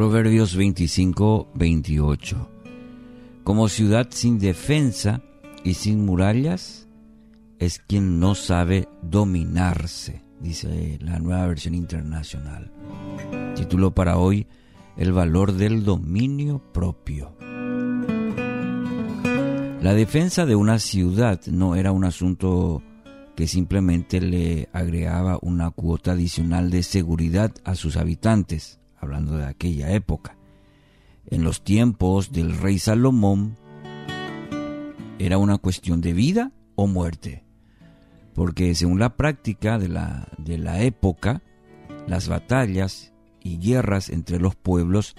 Proverbios 25, 28. Como ciudad sin defensa y sin murallas es quien no sabe dominarse, dice la nueva versión internacional. Título para hoy, El valor del dominio propio. La defensa de una ciudad no era un asunto que simplemente le agregaba una cuota adicional de seguridad a sus habitantes, hablando de aquella época. En los tiempos del rey Salomón era una cuestión de vida o muerte, porque según la práctica de la, de la época, las batallas y guerras entre los pueblos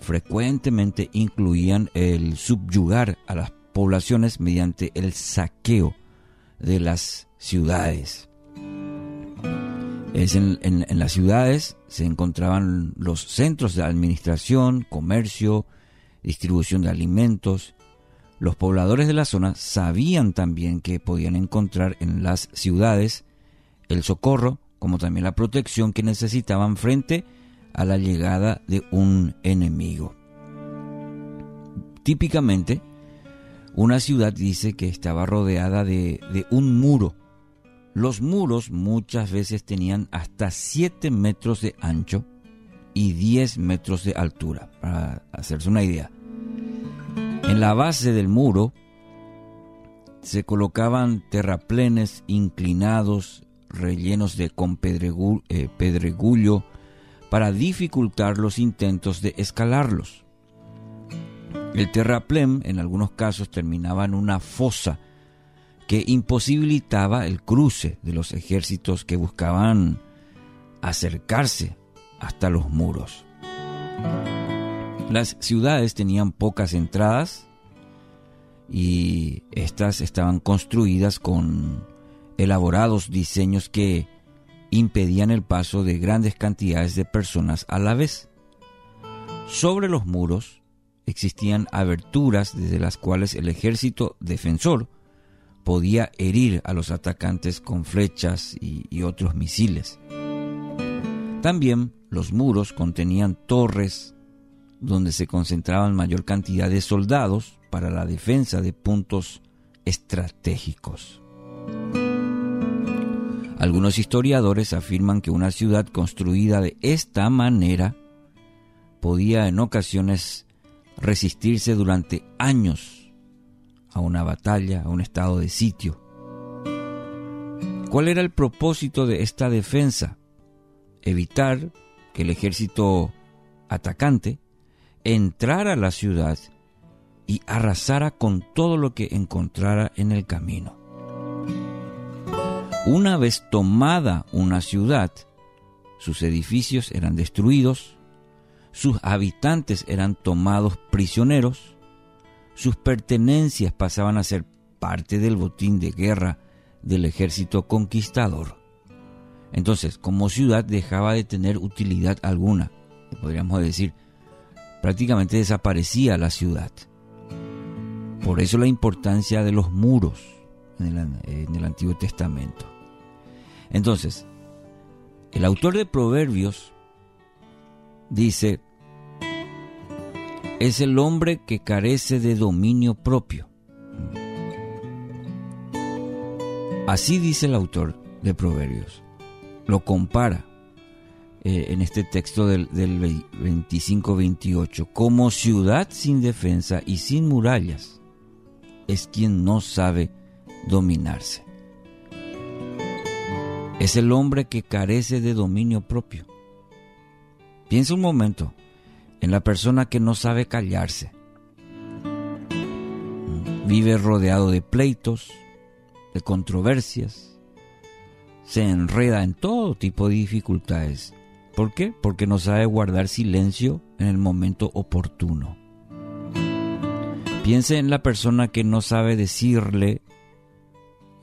frecuentemente incluían el subyugar a las poblaciones mediante el saqueo de las ciudades. En, las ciudades se encontraban los centros de administración, comercio, distribución de alimentos. Los pobladores de la zona sabían también que podían encontrar en las ciudades el socorro, como también la protección que necesitaban frente a la llegada de un enemigo. Típicamente, una ciudad dice que estaba rodeada de, de un muro los muros muchas veces tenían hasta 7 metros de ancho y 10 metros de altura, para hacerse una idea. En la base del muro se colocaban terraplenes inclinados rellenos de con eh, pedregullo para dificultar los intentos de escalarlos. El terraplén en algunos casos terminaba en una fosa que imposibilitaba el cruce de los ejércitos que buscaban acercarse hasta los muros. Las ciudades tenían pocas entradas y estas estaban construidas con elaborados diseños que impedían el paso de grandes cantidades de personas a la vez. Sobre los muros existían aberturas desde las cuales el ejército defensor podía herir a los atacantes con flechas y, otros misiles. También los muros contenían torres donde se concentraban mayor cantidad de soldados para la defensa de puntos estratégicos. Algunos historiadores afirman que una ciudad construida de esta manera podía en ocasiones resistirse durante años a una batalla, a un estado de sitio. ¿Cuál era el propósito de esta defensa? Evitar que el ejército atacante entrara a la ciudad y arrasara con todo lo que encontrara en el camino. Una vez tomada una ciudad, sus edificios eran destruidos, sus habitantes eran tomados prisioneros, sus pertenencias pasaban a ser parte del botín de guerra del ejército conquistador. Entonces, como ciudad dejaba de tener utilidad alguna, podríamos decir, prácticamente desaparecía la ciudad. Por eso la importancia de los muros en el, Antiguo Testamento. Entonces, el autor de Proverbios dice, es el hombre que carece de dominio propio. Así dice el autor de Proverbios. Lo compara eh, en este texto del, del 25-28 como ciudad sin defensa y sin murallas. Es quien no sabe dominarse. Es el hombre que carece de dominio propio. Piensa un momento en la persona que no sabe callarse. Vive rodeado de pleitos, de controversias, se enreda en todo tipo de dificultades. ¿Por qué? Porque no sabe guardar silencio en el momento oportuno. Piense en la persona que no sabe decirle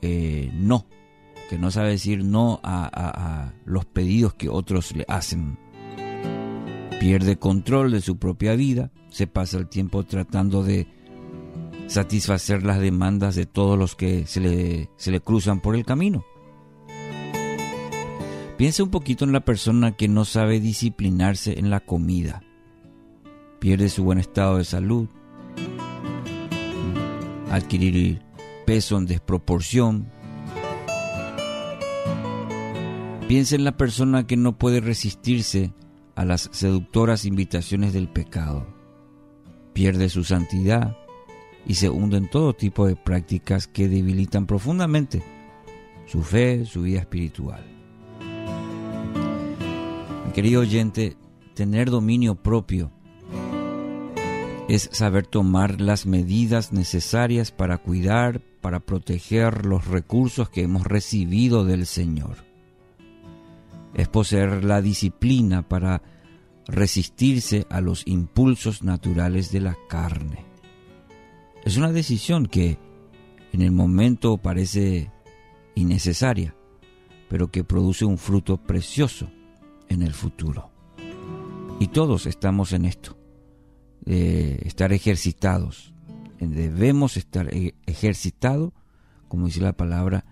eh, no, que no sabe decir no a los pedidos que otros le hacen pierde control de su propia vida, se pasa el tiempo tratando de satisfacer las demandas de todos los que se le, se le cruzan por el camino. Piensa un poquito en la persona que no sabe disciplinarse en la comida. pierde su buen estado de salud, adquirir peso en desproporción. Piensa en la persona que no puede resistirse a las seductoras invitaciones del pecado. Pierde su santidad y se hunde en todo tipo de prácticas que debilitan profundamente su fe, su vida espiritual. Mi querido oyente, tener dominio propio es saber tomar las medidas necesarias para cuidar, para proteger los recursos que hemos recibido del Señor. Es poseer la disciplina para resistirse a los impulsos naturales de la carne. Es una decisión que en el momento parece innecesaria, pero que produce un fruto precioso en el futuro. Y todos estamos en esto, de estar ejercitados. Debemos estar e-, ejercitados, como dice la palabra,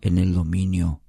en el dominio